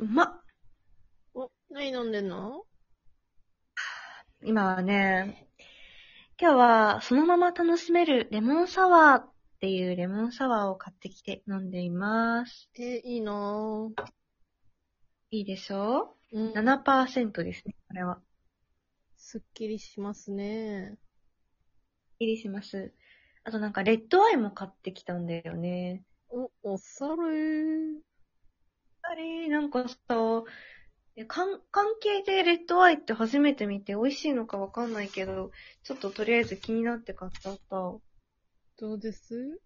うまっ。お、何飲んでんの？今はね、今日はそのまま楽しめるレモンサワーっていうレモンサワーを買ってきて飲んでいます。え、いいなぁ。いいでしょ？うん。?7% ですね、これは。すっきりしますね。いりします。あとなんかレッドアイも買ってきたんだよね。お、おされあれ、なんかさ、え関関係でレッドアイって初めて見て美味しいのかわかんないけど、ちょっととりあえず気になって買っちゃった。どうです？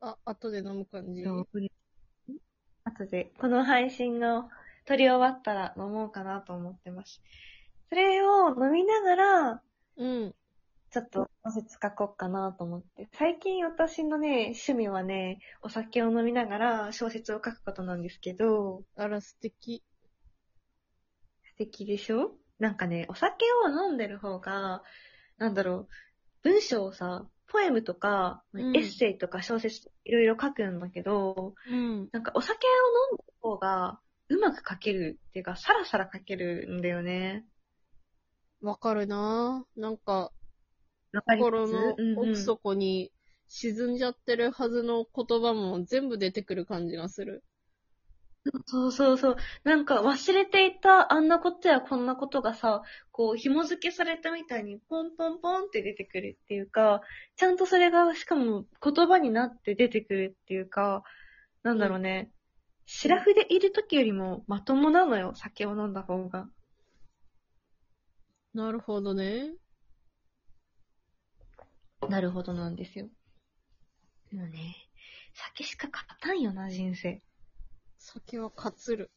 あ、後で飲む感じ？後で、この配信の撮り終わったら飲もうかなと思ってます。それを飲みながら、うん。ちょっと小説書こうかなと思って。最近私のね、趣味はね、お酒を飲みながら小説を書くことなんですけど、あら、素敵。素敵でしょ？なんかね、お酒を飲んでる方が、なんだろう、文章をさ、ポエムとか、うんエッセイとか小説いろいろ書くんだけど、うん。なんかお酒を飲んでる方が、うまく書けるっていうか、さらさら書けるんだよね。わかるなぁ。なんか、心の奥底に沈んじゃってるはずの言葉も全部出てくる感じがする。そうそうそう。なんか忘れていたあんなことやこんなことがさ、こう紐付けされたみたいにポンポンポンって出てくるっていうか、ちゃんとそれがしかも言葉になって出てくるっていうか、なんだろうね。シラフでいる時よりもまともなのよ、酒を飲んだ方が。なるほどね。なるほどなんですよ。でもね、酒しか勝たんよな、人生。酒はかつる。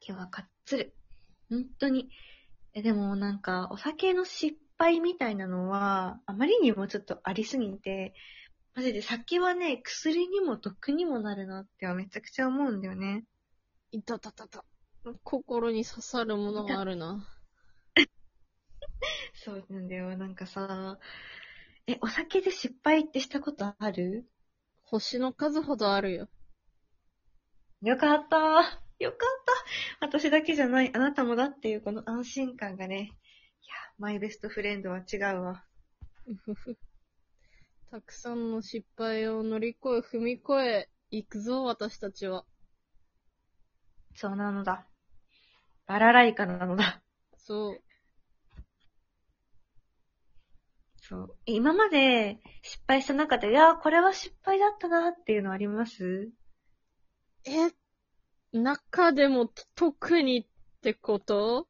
酒はかっつる。本当に。え、でもなんか、お酒の失敗みたいなのは、あまりにもちょっとありすぎて、マジで酒はね、薬にも毒にもなるなってはめちゃくちゃ思うんだよね。いたたたた。心に刺さるものがあるな。そうなんだよ。なんかさ、え、お酒で失敗ってしたことある？星の数ほどあるよ。よかった。よかった。私だけじゃない。あなたもだっていうこの安心感がね。いや、マイベストフレンドは違うわ。うふふ。たくさんの失敗を乗り越え、踏み越え、行くぞ、私たちは。そうなのだ。バラライカなのだ。そう。そう。今まで失敗した中で、いや、これは失敗だったなっていうのあります？え、中でも特にってこと？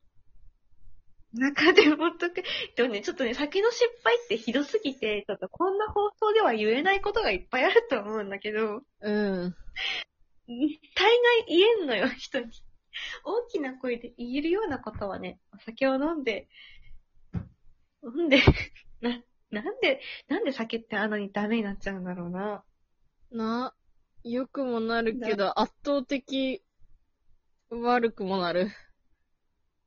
中でもとく、でもね、ちょっとね、先の失敗ってひどすぎて、ちょっとこんな放送では言えないことがいっぱいあると思うんだけど、うん。大概言えんのよ、人に。大きな声で言えるようなことはね、お酒を飲んで、飲んで、な、なんで、なんで酒ってあんなにダメになっちゃうんだろうな。な、良くもなるけど、圧倒的悪くもなる。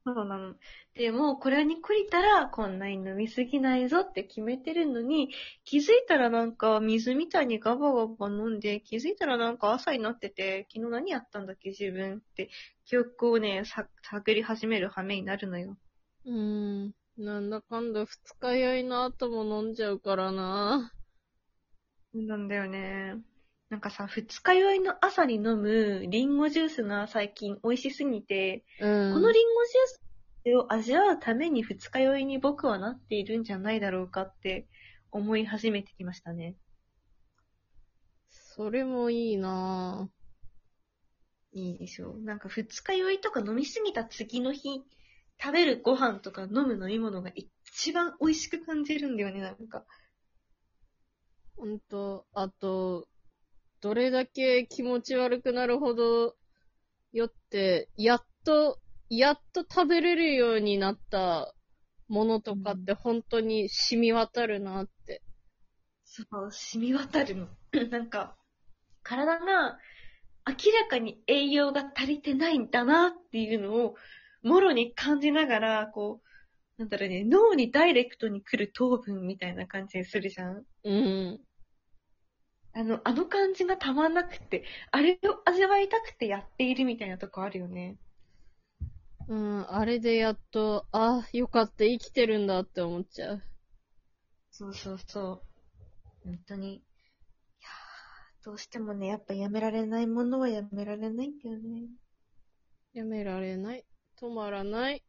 そうなの。でも、これに懲りたら、こんなに飲みすぎないぞって決めてるのに、気づいたらなんか水みたいにガバガバ飲んで、気づいたらなんか朝になってて、昨日何やったんだっけ自分って、記憶をね、さ探り始める羽目になるのよ。うーん。なんだかんだ二日酔いの後も飲んじゃうからな。なんだよね。なんかさ、二日酔いの朝に飲むリンゴジュースが最近美味しすぎて、うん。このリンゴジュースを味わうために二日酔いに僕はなっているんじゃないだろうかって思い始めてきましたね。それもいいないいでしょう。なんか二日酔いとか飲みすぎた次の日、食べるご飯とか飲む飲み物が一番美味しく感じるんだよね、なんか。ぁ。ほんと、あと、どれだけ気持ち悪くなるほど酔って、やっと、やっと食べれるようになったものとかって本当に染み渡るなって。そう、染み渡るの。なんか、体が明らかに栄養が足りてないんだなっていうのを、もろに感じながら、こう、なんだろうね、脳にダイレクトに来る糖分みたいな感じにするじゃん。うん。あの、あの感じがたまんなくて、あれを味わいたくてやっているみたいなとこあるよね。うん、あれでやっと、あ、よかった、生きてるんだって思っちゃう。そうそうそう。本当に。いやーどうしてもね、やっぱやめられないものはやめられないんだよね。やめられない。止まらない。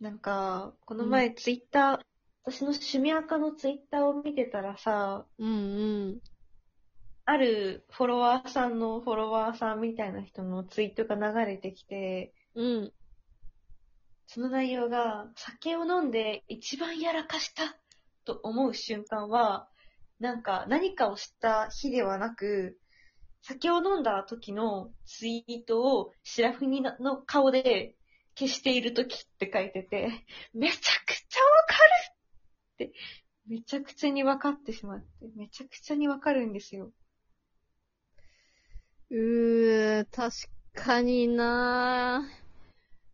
なんか、この前ツイッター、私の趣味垢のツイッターを見てたらさ、うんうん。あるフォロワーさんのフォロワーさんみたいな人のツイートが流れてきて、うん。その内容が、酒を飲んで一番やらかしたと思う瞬間は、なんか何かをした日ではなく、酒を飲んだ時のツイートをシラフニの顔で消している時って書いてて、めちゃくちゃわかるって、めちゃくちゃにわかってしまって、めちゃくちゃにわかるんですよ。うー、確かにな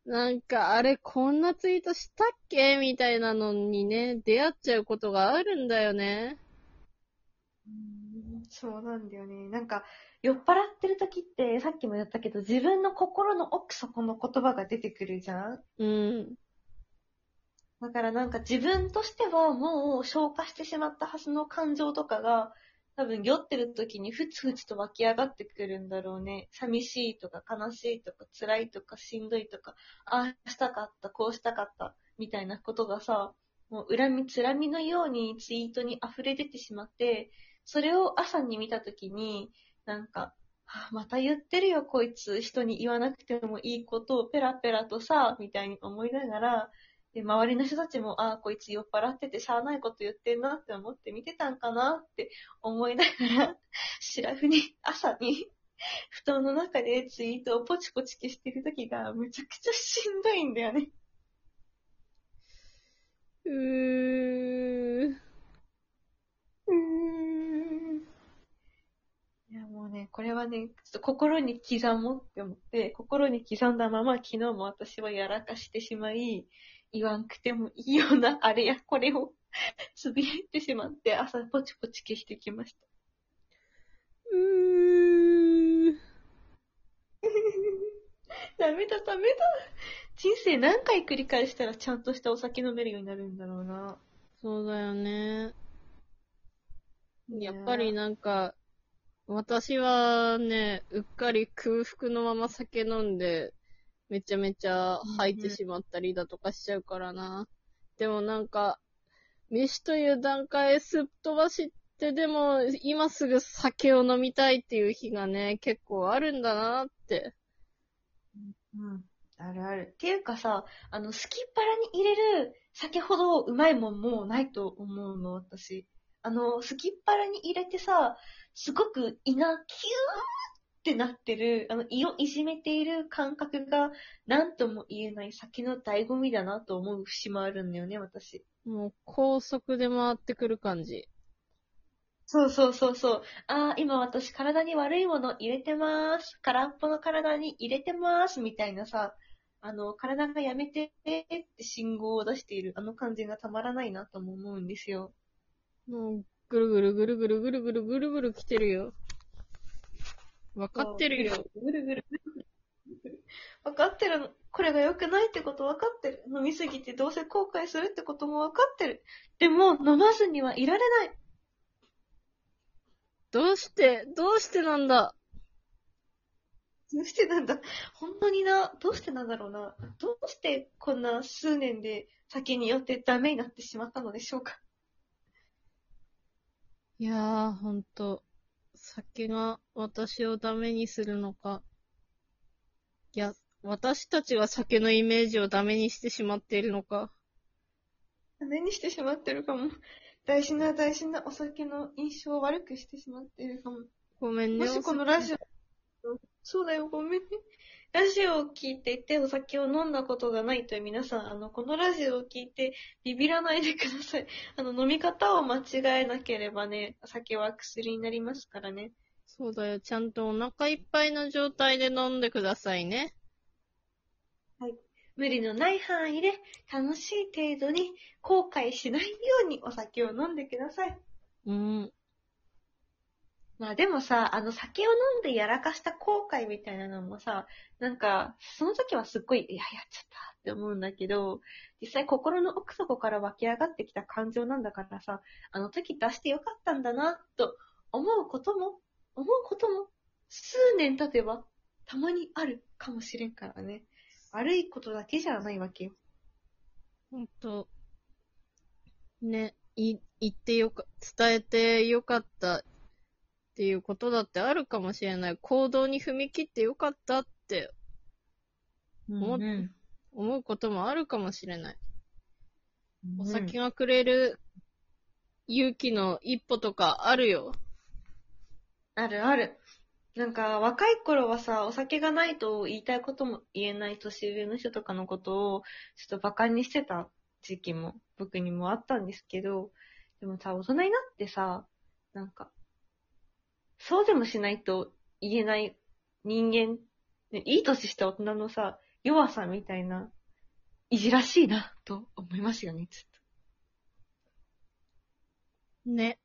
なんか、あれ、こんなツイートしたっけみたいなのにね、出会っちゃうことがあるんだよね。そうなんだよね。なんか、酔っ払ってる時って、さっきも言ったけど、自分の心の奥底の言葉が出てくるじゃん？うん。だからなんか自分としてはもう消化してしまったはずの感情とかが、多分酔ってる時にふつふつと湧き上がってくるんだろうね。寂しいとか悲しいとか辛いとかしんどいとか、ああしたかった、こうしたかった、みたいなことがさ、もう恨みつらみのようにツイートに溢れ出てしまって、それを朝に見た時に、なんか、あまた言ってるよ、こいつ。人に言わなくてもいいことをペラペラとさ、みたいに思いながら、で、周りの人たちも、ああ、こいつ酔っ払っててしゃあないこと言ってんなって思って見てたんかなって思いながら、シラフに、朝に、布団の中でツイートをポチポチ消してる時が、むちゃくちゃしんどいんだよね。うー。うーん。いや、もうね、これはね、ちょっと心に刻もうって思って、心に刻んだまま昨日も私はやらかしてしまい、言わんくてもいいようなあれやこれを つぶやいてしまって、朝ポチポチ消してきました。うー。ダメだ、ダメだ。人生何回繰り返したらちゃんとしたお酒飲めるようになるんだろうな。そうだよね。やっぱりなんか、私はね、うっかり空腹のまま酒飲んで、めちゃめちゃ吐いてしまったりだとかしちゃうからな。でもなんか、飯という段階すっ飛ばしてでも、今すぐ酒を飲みたいっていう日がね、結構あるんだなって。うん。あるある。っていうかさ、あの、すきっ腹に入れる酒ほどうまいもんもうないと思うの、私。あの、すきっ腹に入れてさ、すごく胃がキューってなってる、あの、胃をいじめている感覚が、なんとも言えない酒の醍醐味だなと思う節もあるんだよね、私。もう高速で回ってくる感じ。そうそうそうそう。ああ、今私体に悪いもの入れてます。空っぽの体に入れてます。みたいなさ、あの、体がやめてって信号を出しているあの感じがたまらないなとも思うんですよ。もう、ぐるぐるぐるぐるぐるぐるぐるぐる来てるよ。わかってるよ。ぐるぐるぐるぐる。わかってるの。これが良くないってことわかってる。飲みすぎてどうせ後悔するってこともわかってる。でも、飲まずにはいられない。どうして、どうしてなんだ？どうしてなんだ？本当にな、どうしてなんだろうな。どうしてこんな数年で酒によってダメになってしまったのでしょうか？いやー、ほんと、酒が私をダメにするのか。いや、私たちが酒のイメージをダメにしてしまっているのか。ダメにしてしまってるかも。大事な大事なお酒の印象を悪くしてしまっているかも。ごめんね。もしこのラジオ、そうだよ、ごめんね。ラジオを聞いていてお酒を飲んだことがないという皆さん、あの、このラジオを聞いてビビらないでください。あの、飲み方を間違えなければね、酒は薬になりますからね。そうだよ。ちゃんとお腹いっぱいの状態で飲んでくださいね。無理のない範囲で楽しい程度に後悔しないようにお酒を飲んでください。うん。まあでもさ、あの酒を飲んでやらかした後悔みたいなのもさ、なんか、その時はすっごい、いや、やっちゃったって思うんだけど、実際心の奥底から湧き上がってきた感情なんだからさ、あの時出してよかったんだな、と思うことも、思うことも、数年経てば、たまにあるかもしれんからね。悪いことだけじゃないわけよ。ほんと、ね、い、言ってよか、伝えてよかったっていうことだってあるかもしれない。行動に踏み切ってよかったって思っうん思うこともあるかもしれない。うんお酒がくれる勇気の一歩とかあるよ。あるある。なんか、若い頃はさ、お酒がないと言いたいことも言えない年上の人とかのことを、ちょっと馬鹿にしてた時期も僕にもあったんですけど、でもさ、大人になってさ、なんか、そうでもしないと言えない人間、ねいい年した大人のさ、弱さみたいな、いじらしいな、と思いますよね、ちょっね。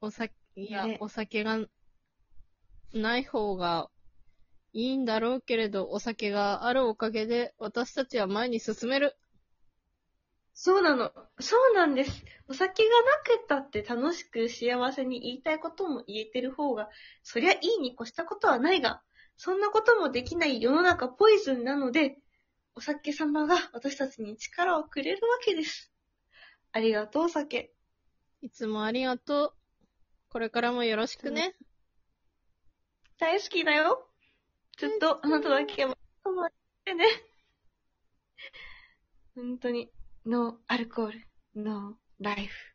お酒、いや、ねお酒がない方がいいんだろうけれど、お酒があるおかげで私たちは前に進める。そうなの。そうなんです。お酒がなくったって楽しく幸せに言いたいことも言えてる方が、そりゃいいに越したことはないが、そんなこともできない世の中ポイズンなので、お酒様が私たちに力をくれるわけです。ありがとう、お酒。いつもありがとう。これからもよろしくね。大好きだよ。ずっとあなただけが止まってね。本当に、no hardcore, no life.